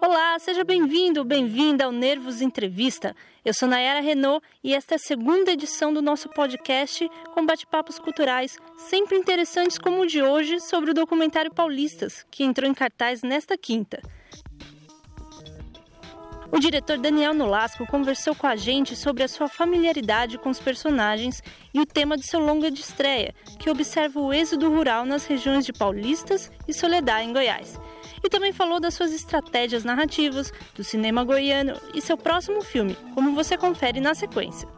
Olá, seja bem-vindo, bem-vinda ao Nervos Entrevista. Eu sou Nayara Renault e esta é a segunda edição do nosso podcast com bate-papos culturais, sempre interessantes como o de hoje, sobre o documentário Paulistas, que entrou em cartaz nesta quinta. O diretor Daniel Nolasco conversou com a gente sobre a sua familiaridade com os personagens e o tema de seu longa de estreia, que observa o êxodo rural nas regiões de Paulistas e Soledad, em Goiás. E também falou das suas estratégias narrativas, do cinema goiano e seu próximo filme, como você confere na sequência.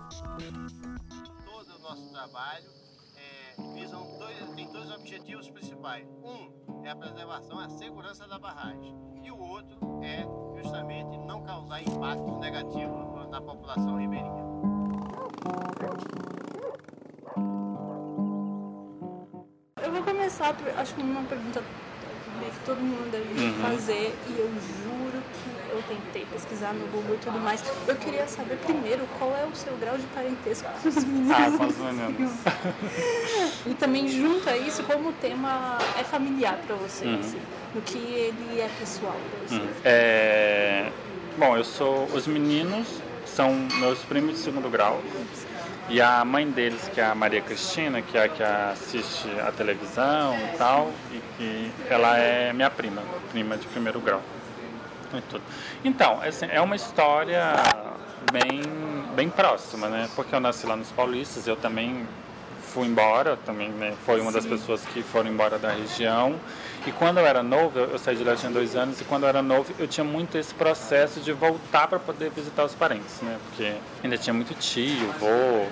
Todo o nosso trabalho é, visam dois, tem dois objetivos principais. Um é a preservação, a segurança da barragem. E o outro é justamente não causar impacto negativo na população ribeirinha. Eu vou começar, acho que uma pergunta que todo mundo deve Uhum. fazer e eu juro que eu tentei pesquisar no Google e tudo mais. Eu queria saber primeiro qual é o seu grau de parentesco com os meninos. Ah, com os meninos. E também junto a isso, como o tema é familiar para você, Uhum. assim, no que ele é pessoal para você. Hum. É, Bom, eu sou. Os meninos são meus primos de segundo grau. E a mãe deles, que é a Maria Cristina, que é a que assiste a televisão e tal, e que ela é minha prima, prima de primeiro grau. E tudo. Então, assim, é uma história bem, bem próxima, né? Porque eu nasci lá nos Paulistas, eu também fui embora, também né? foi uma das pessoas que foram embora da região. E quando eu era novo, eu eu saí de lá tinha dois anos, e quando eu era novo, eu tinha muito esse processo de voltar para poder visitar os parentes, né? Porque ainda tinha muito tio, vô,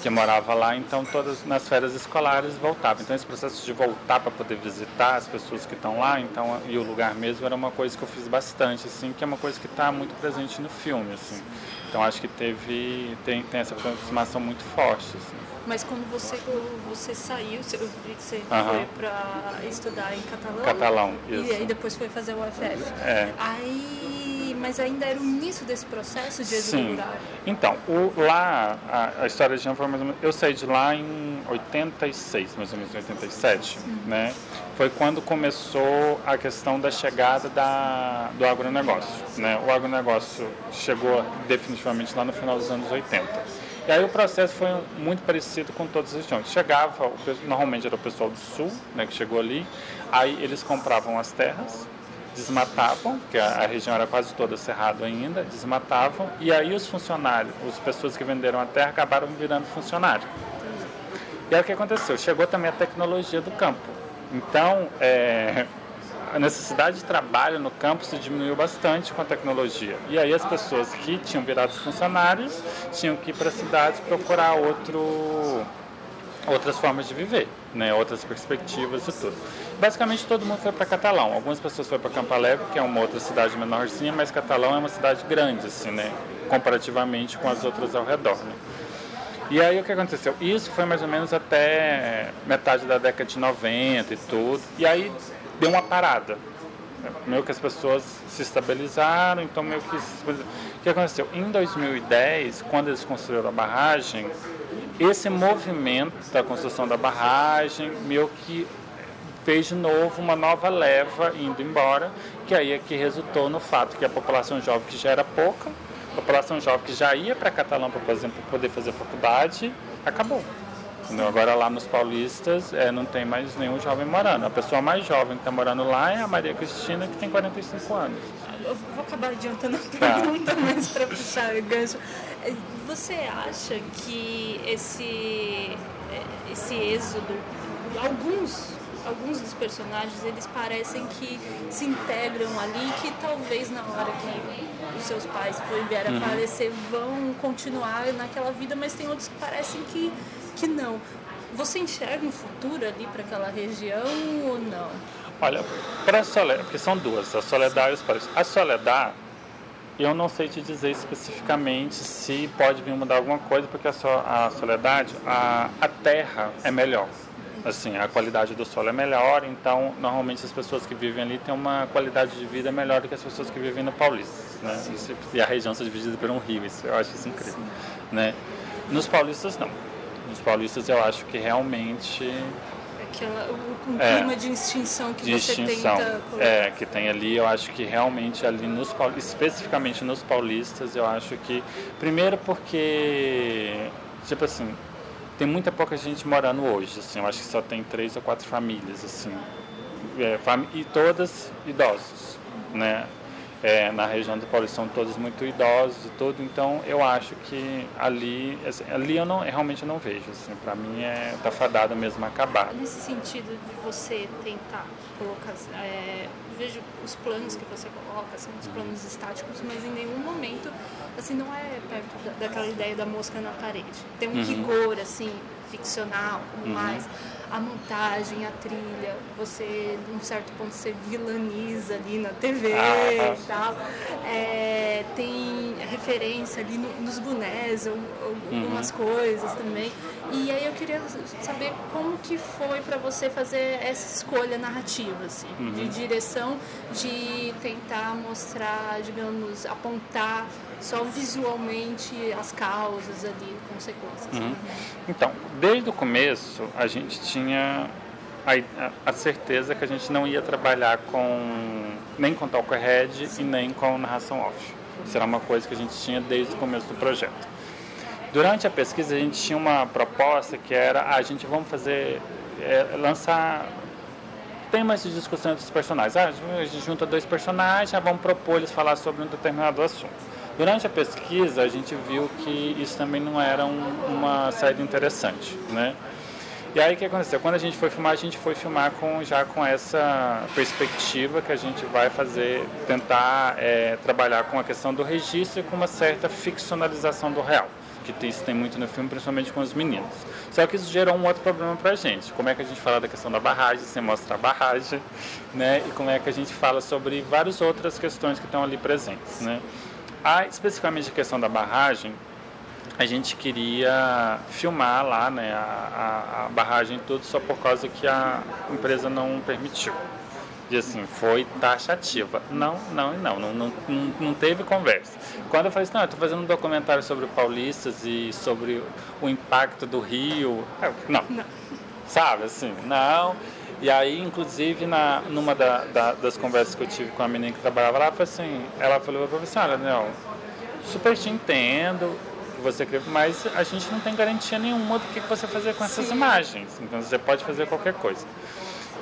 que morava lá, então todas nas férias escolares voltava. Então esse processo de voltar para poder visitar as pessoas que estão lá, então e o lugar mesmo era uma coisa que eu fiz bastante, assim, que é uma coisa que está muito presente no filme, assim. Então acho que teve tem, tem essa aproximação muito forte, assim. Mas quando você, quando você saiu, eu vi que você Aham. foi para estudar em catalão. Catalão, E isso. aí depois foi fazer o UFF. É. Aí, mas ainda era o início desse processo de êxodo Sim. rural. Então, o, lá, a, a história de Jean foi mais ou menos. Eu saí de lá em 86, mais ou menos, em 87, né? Foi quando começou a questão da chegada da, do agronegócio, né? O agronegócio chegou definitivamente lá no final dos anos 80. E aí o processo foi muito parecido com todas as regiões. Chegava, normalmente era o pessoal do sul, né, que chegou ali, aí eles compravam as terras, desmatavam, porque a, a região era quase toda cerrado ainda, desmatavam, e aí os funcionários, as pessoas que venderam a terra acabaram virando funcionário. E aí o que aconteceu? Chegou também a tecnologia do campo. Então, é, a necessidade de trabalho no campo se diminuiu bastante com a tecnologia. E aí as pessoas que tinham virado funcionários tinham que ir para as cidades procurar outro, outras formas de viver, né? outras perspectivas e tudo. Basicamente todo mundo foi para Catalão. Algumas pessoas foram para Campo Alegre, que é uma outra cidade menorzinha, mas Catalão é uma cidade grande, assim, né? comparativamente com as outras ao redor. Né? E aí o que aconteceu? Isso foi mais ou menos até metade da década de 90 e tudo. E aí deu uma parada. Meio que as pessoas se estabilizaram, então meio que. O que aconteceu? Em 2010, quando eles construíram a barragem, esse movimento da construção da barragem meio que fez de novo uma nova leva indo embora, que aí é que resultou no fato que a população jovem, que já era pouca, a população jovem que já ia para Catalão, por exemplo, para poder fazer faculdade, acabou. Entendeu? Agora lá nos paulistas é, não tem mais nenhum jovem morando. A pessoa mais jovem que está morando lá é a Maria Cristina, que tem 45 anos. Eu vou acabar adiantando a Tá. pergunta, mas para puxar o gancho. É, Você acha que esse, é, esse êxodo, alguns, alguns dos personagens, eles parecem que se integram ali, que talvez na hora que os seus pais forem vieram a falecer vão continuar naquela vida, mas tem outros que parecem que, que não. Você enxerga um futuro ali para aquela região ou não? Olha, para a Soledad, porque são duas, a Soledad e os Paris. A Soledad, eu não sei te dizer especificamente se pode vir mudar alguma coisa, porque a, so, a Soledade, a, a terra é melhor. Assim, a qualidade do solo é melhor, então normalmente as pessoas que vivem ali têm uma qualidade de vida melhor do que as pessoas que vivem no Paulista. Né? Isso- e a região ser dividida por um rio, isso, eu acho isso incrível. Né? Nos paulistas, não. Nos paulistas, eu acho que realmente aquela, é, clima de extinção que de você extinção. tenta colocar. É, que tem ali, eu acho que realmente ali nos especificamente nos paulistas, eu acho que primeiro porque tipo assim, tem muita pouca gente morando hoje, assim, eu acho que só tem três ou quatro famílias, assim, é, fam e todas idosos, né? É, na região do Paulista são todos muito idosos e tudo, então eu acho que ali, assim, ali eu não, realmente não vejo, assim, para mim é tá fadado mesmo acabar. Nesse sentido de você tentar colocar, é, vejo os planos que você coloca, são os planos estáticos, mas em nenhum momento, assim, não é perto da, daquela ideia da mosca na parede. Tem um uhum. rigor, assim, ficcional, uhum. mais a montagem, a trilha, você, num certo ponto, você vilaniza ali na TV ah, e tal. É, tem referência ali no, nos bonés, ou, algumas uhum. coisas também. E aí eu queria saber como que foi para você fazer essa escolha narrativa, assim, uhum. de direção, de tentar mostrar, digamos, apontar só visualmente as causas ali, consequências. Uhum. Então, desde o começo a gente tinha a, a, certeza que a gente não ia trabalhar com nem com talk head e nem com narração off. Era uma coisa que a gente tinha desde o começo do projeto. Durante a pesquisa a gente tinha uma proposta que era a gente vamos fazer é, lançar temas de discussão entre os personagens. Ah, a gente junta dois personagens, ah, vamos propor eles falar sobre um determinado assunto. Durante a pesquisa, a gente viu que isso também não era um, uma saída interessante, né? E aí o que aconteceu? Quando a gente foi filmar, a gente foi filmar com, já com essa perspectiva que a gente vai fazer, tentar é, trabalhar com a questão do registro e com uma certa ficcionalização do real, que isso tem muito no filme, principalmente com os meninos. Só que isso gerou um outro problema pra gente. Como é que a gente fala da questão da barragem, sem mostrar a barragem, né? E como é que a gente fala sobre várias outras questões que estão ali presentes, né? A, especificamente a questão da barragem, a gente queria filmar lá né, a, a, a barragem tudo só por causa que a empresa não permitiu. E assim, foi taxativa. Não, não e não, não, não, não, teve conversa. Quando eu falei assim, não, eu estou fazendo um documentário sobre paulistas e sobre o impacto do Rio. Não. não. Sabe, assim, não. E aí, inclusive, na, numa da, da, das conversas que eu tive com a menina que trabalhava lá, foi assim, ela falou para assim, olha, não, super te entendo, você crê, mas a gente não tem garantia nenhuma do que você fazer com essas Sim. imagens. Então você pode fazer qualquer coisa.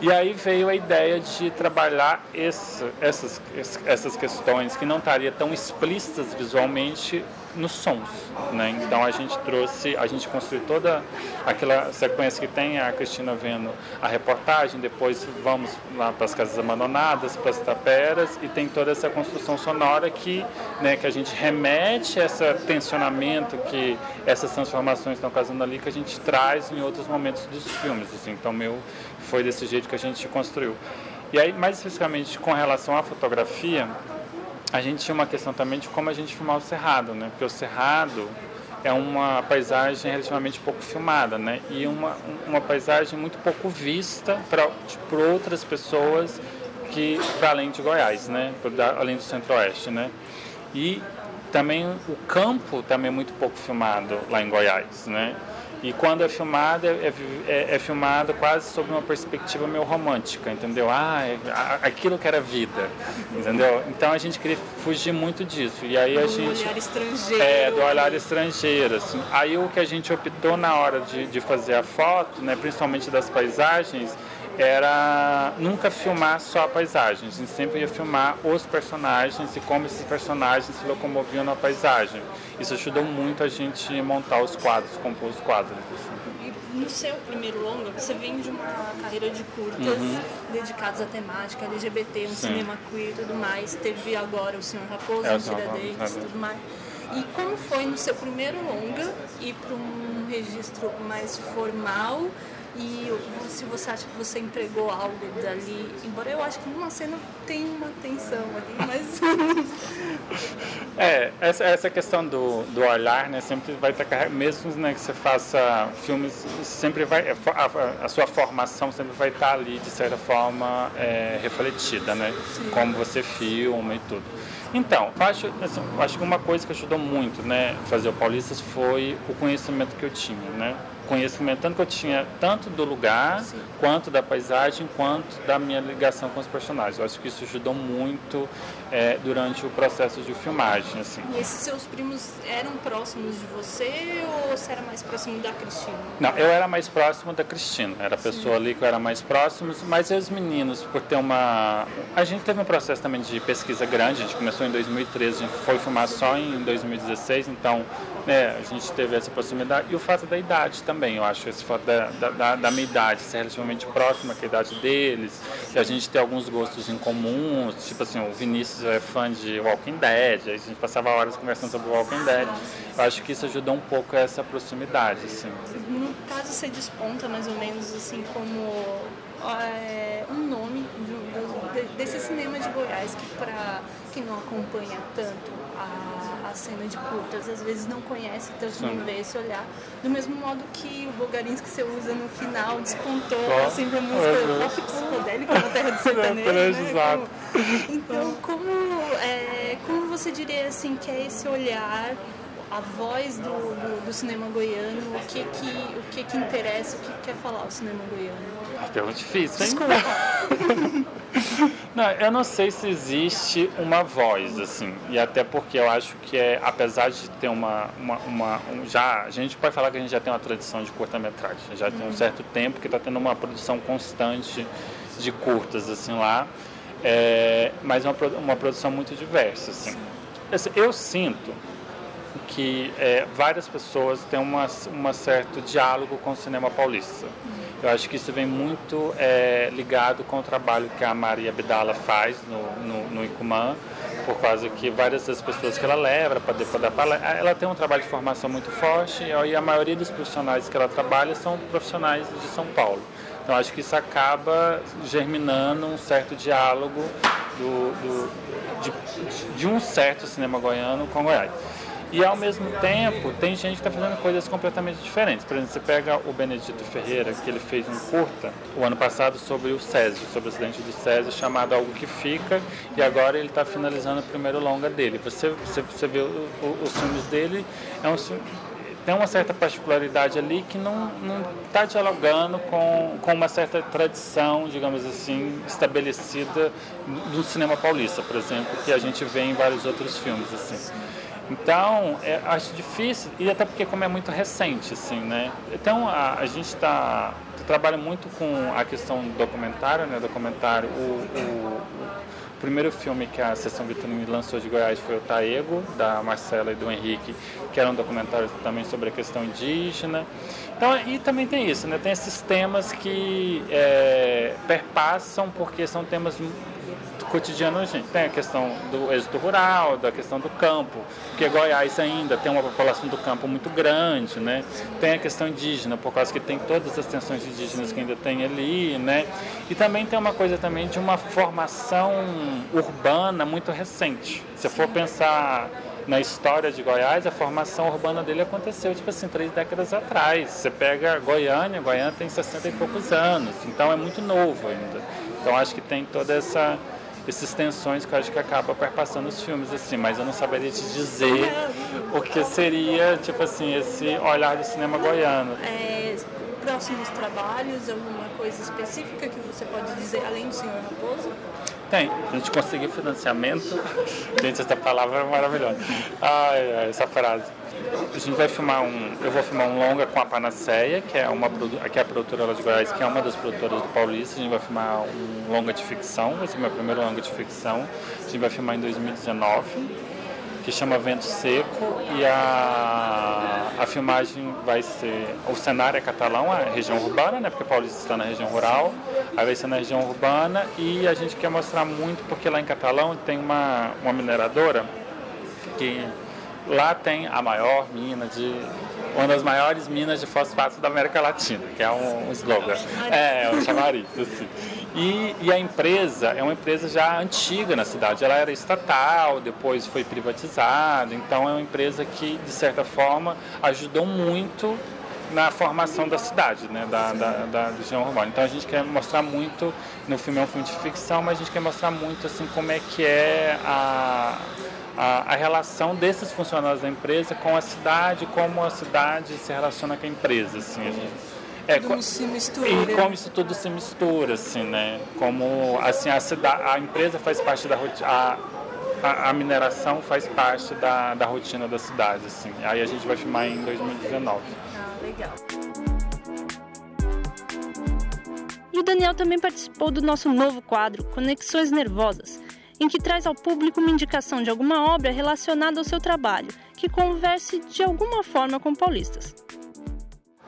E aí veio a ideia de trabalhar esse, essas, essas questões que não estariam tão explícitas visualmente nos sons, né? Então a gente trouxe, a gente construiu toda aquela sequência que tem a Cristina vendo a reportagem, depois vamos lá para as casas abandonadas, para as taperas e tem toda essa construção sonora que, né, que a gente remete a esse tensionamento que essas transformações estão causando ali que a gente traz em outros momentos dos filmes, assim. Então meu foi desse jeito que a gente construiu. E aí mais especificamente com relação à fotografia, a gente tinha uma questão também de como a gente filmar o cerrado, né? Porque o cerrado é uma paisagem relativamente pouco filmada, né? E uma, uma paisagem muito pouco vista para outras pessoas que para além de Goiás, né? Por, além do Centro-Oeste, né? E também o campo também é muito pouco filmado lá em Goiás, né? E quando é filmado, é, é, é, filmado quase sob uma perspectiva meio romântica, entendeu? Ah, é, aquilo que era vida, entendeu? Então a gente queria fugir muito disso. E aí a do gente. olhar estrangeiro. É, do olhar estrangeiro. Assim. Aí o que a gente optou na hora de, de fazer a foto, né, principalmente das paisagens, era nunca filmar só a paisagem, a gente sempre ia filmar os personagens e como esses personagens se locomoviam na paisagem. Isso ajudou muito a gente montar os quadros, compor os quadros. Assim. no seu primeiro longa, você vem de uma carreira de curtas uhum. dedicadas à temática LGBT, um Sim. cinema queer e tudo mais. Teve agora o Senhor Raposo, é, Tiradentes e tudo mais. E como foi no seu primeiro longa ir para um registro mais formal e se você acha que você entregou algo dali, embora eu acho que numa cena tem uma tensão ali, mas. é, essa, essa questão do, do olhar, né, sempre vai estar carregado, mesmo né, que você faça filmes, sempre vai. A, a, a, sua formação sempre vai estar ali, de certa forma, é, refletida, né? Sim. Como você filma e tudo. Então, acho, assim, acho que uma coisa que ajudou muito, né, fazer o Paulistas foi o conhecimento que eu tinha, né? Conhecimento tanto que eu tinha tanto do lugar Sim. quanto da paisagem quanto da minha ligação com os personagens. Eu acho que isso ajudou muito é, durante o processo de filmagem assim. E esses seus primos eram próximos de você ou você era mais próximo da Cristina? Não eu era mais próximo da Cristina. Era a pessoa Sim. ali que eu era mais próximo mas os meninos por ter uma a gente teve um processo também de pesquisa grande. A gente começou em 2013 a gente foi filmar só em 2016 então né, a gente teve essa proximidade. E o fato da idade também, eu acho, esse fato da, da, da minha idade ser relativamente próxima com a idade deles, e a gente ter alguns gostos em comum, tipo assim, o Vinícius é fã de Walking Dead, a gente passava horas conversando sobre Walking Dead, eu acho que isso ajudou um pouco essa proximidade, assim. No caso, você desponta mais ou menos assim como é, um nome de, de, desse cinema de Goiás que para quem não acompanha tanto a, a cena de curtas, às vezes não conhece tanto, Sim. não vê esse olhar. Do mesmo modo que o Bulgarins que você usa no final despontou Só, assim pra música rock psicodélica na Terra do Sertanejo. né? Como, então, como, é, como você diria assim que é esse olhar a voz do, do, do, cinema goiano, o que que, o que que interessa, o que quer falar o cinema goiano? Uma pergunta difícil, hein? Desculpa. não, eu não sei se existe uma voz, assim, e até porque eu acho que é, apesar de ter uma, uma, uma um, já, a gente pode falar que a gente já tem uma tradição de curta-metragem, já uhum. tem um certo tempo que está tendo uma produção constante de curtas, assim, lá, é, mas uma, uma produção muito diversa, assim. Eu sinto que é, várias pessoas têm um certo diálogo com o cinema paulista. Eu acho que isso vem muito é, ligado com o trabalho que a Maria Abdala faz no, no, no Icumã, por causa que várias das pessoas que ela leva para poder dar palestra, ela tem um trabalho de formação muito forte e a maioria dos profissionais que ela trabalha são profissionais de São Paulo. Então acho que isso acaba germinando um certo diálogo do, do de, de um certo cinema goiano com Goiás. E ao mesmo tempo, tem gente que está fazendo coisas completamente diferentes. Por exemplo, você pega o Benedito Ferreira, que ele fez um curta o ano passado sobre o Césio, sobre o acidente do Césio, chamado Algo que Fica, e agora ele está finalizando o primeiro longa dele. Você, você, você vê o, o, os filmes dele, é um, tem uma certa particularidade ali que não está dialogando com, com uma certa tradição, digamos assim, estabelecida do cinema paulista, por exemplo, que a gente vê em vários outros filmes. assim. Então, é, acho difícil, e até porque como é muito recente, assim, né? Então, a, a gente está trabalha muito com a questão do documentário, né? Documentário, o, o, o primeiro filme que a Sessão Vitrine lançou de Goiás foi o Taego, da Marcela e do Henrique, que era um documentário também sobre a questão indígena. Então, e também tem isso, né? Tem esses temas que é, perpassam, porque são temas cotidiano a gente tem a questão do êxito rural, da questão do campo, porque Goiás ainda tem uma população do campo muito grande, né? Tem a questão indígena, por causa que tem todas as tensões indígenas que ainda tem ali, né? E também tem uma coisa também de uma formação urbana muito recente. Se for pensar na história de Goiás, a formação urbana dele aconteceu, tipo assim, três décadas atrás. Você pega Goiânia, Goiânia tem 60 e poucos anos, então é muito novo ainda. Então acho que tem toda essa essas tensões que eu acho que acaba perpassando os filmes, assim, mas eu não saberia te dizer o que seria, tipo assim, esse olhar do cinema goiano. É, próximos trabalhos, alguma coisa específica que você pode dizer além do Senhor Raposo? Tem. A gente conseguiu financiamento. Gente, essa palavra é maravilhosa. Ai, ai, essa frase. A gente vai filmar um. Eu vou filmar um longa com a Panaceia, que é uma que é a produtora lá de Goiás, que é uma das produtoras do Paulista. A gente vai filmar um longa de ficção, vai ser meu primeiro longa de ficção. A gente vai filmar em 2019 que chama Vento Seco e a, a filmagem vai ser, o cenário é catalão, a região urbana, né, porque Paulista está na região rural, aí vai ser na região urbana e a gente quer mostrar muito porque lá em Catalão tem uma, uma mineradora que lá tem a maior mina de uma das maiores minas de fosfato da América Latina, que é um, slogan. É, é um chamariz, assim. E, e, a empresa é uma empresa já antiga na cidade. Ela era estatal, depois foi privatizada. Então é uma empresa que, de certa forma, ajudou muito na formação da cidade, né, da, da, da região urbana. Então a gente quer mostrar muito, no filme é um filme de ficção, mas a gente quer mostrar muito assim como é que é a, a, a relação desses funcionários da empresa com a cidade, como a cidade se relaciona com a empresa, assim, a gente, é, tudo se mistura. E como isso tudo se mistura, assim, né? Como assim a cidade, a empresa faz parte da rotina, a, a, mineração faz parte da, da rotina da cidade, assim. Aí a gente vai filmar em 2019. Ah, legal. E o Daniel também participou do nosso novo quadro Conexões Nervosas, em que traz ao público uma indicação de alguma obra relacionada ao seu trabalho, que converse de alguma forma com paulistas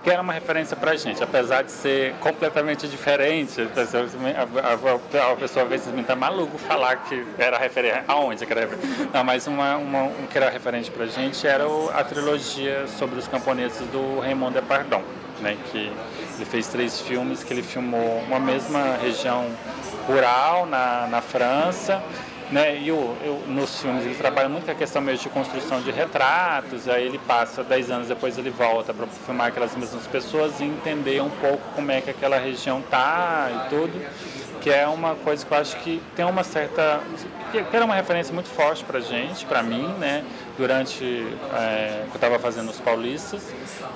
que era uma referência para a gente, apesar de ser completamente diferente. A a, a, pessoa às vezes me está maluco falar que era referência. Aonde que era referência? Não, mas uma, uma, um que era referente para a gente era o, a trilogia sobre os camponeses do Raymond Depardon, né, que ele fez três filmes, que ele filmou uma mesma região rural na, na França né? E o, eu, nos filmes ele trabalha muito com a questão mesmo de construção de retratos, aí ele passa 10 anos depois ele volta para filmar aquelas mesmas pessoas e entender um pouco como é que aquela região tá e tudo, que é uma coisa que eu acho que tem uma certa que era uma referência muito forte para gente, para mim, né? Durante é, que eu estava fazendo os paulistas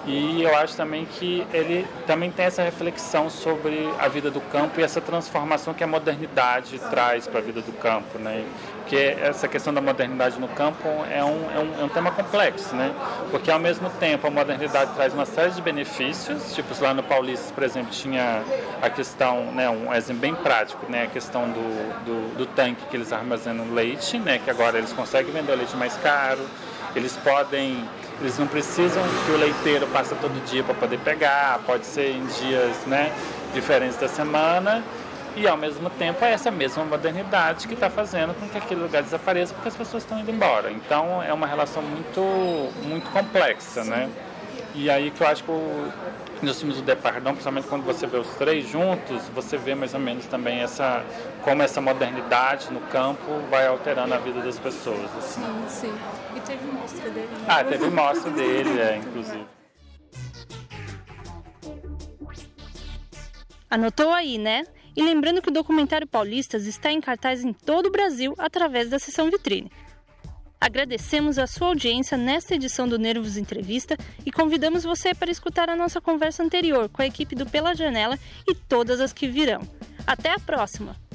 e eu acho também que ele também tem essa reflexão sobre a vida do campo e essa transformação que a modernidade traz para a vida do campo, né? Porque essa questão da modernidade no campo é um, é um, é um tema complexo, né? Porque ao mesmo tempo a modernidade traz uma série de benefícios, tipo lá no Paulistas, por exemplo, tinha a questão, né, um exemplo bem prático, né? A questão do, do, do tanque que eles armazenam leite, né? Que agora eles conseguem vender o leite mais caro, eles podem eles não precisam que o leiteiro passe todo dia para poder pegar, pode ser em dias né, diferentes da semana e ao mesmo tempo é essa mesma modernidade que está fazendo com que aquele lugar desapareça porque as pessoas estão indo embora. Então é uma relação muito, muito complexa, né? E aí que eu acho que o, nos filmes do Depardão, principalmente quando você vê os três juntos, você vê mais ou menos também essa como essa modernidade no campo vai alterando a vida das pessoas. Assim. Sim, sim. E teve mostra dele. Né? Ah, teve mostra dele, é, inclusive. Anotou aí, né? E lembrando que o documentário Paulistas está em cartaz em todo o Brasil através da sessão vitrine. Agradecemos a sua audiência nesta edição do Nervos Entrevista e convidamos você para escutar a nossa conversa anterior com a equipe do Pela Janela e todas as que virão. Até a próxima!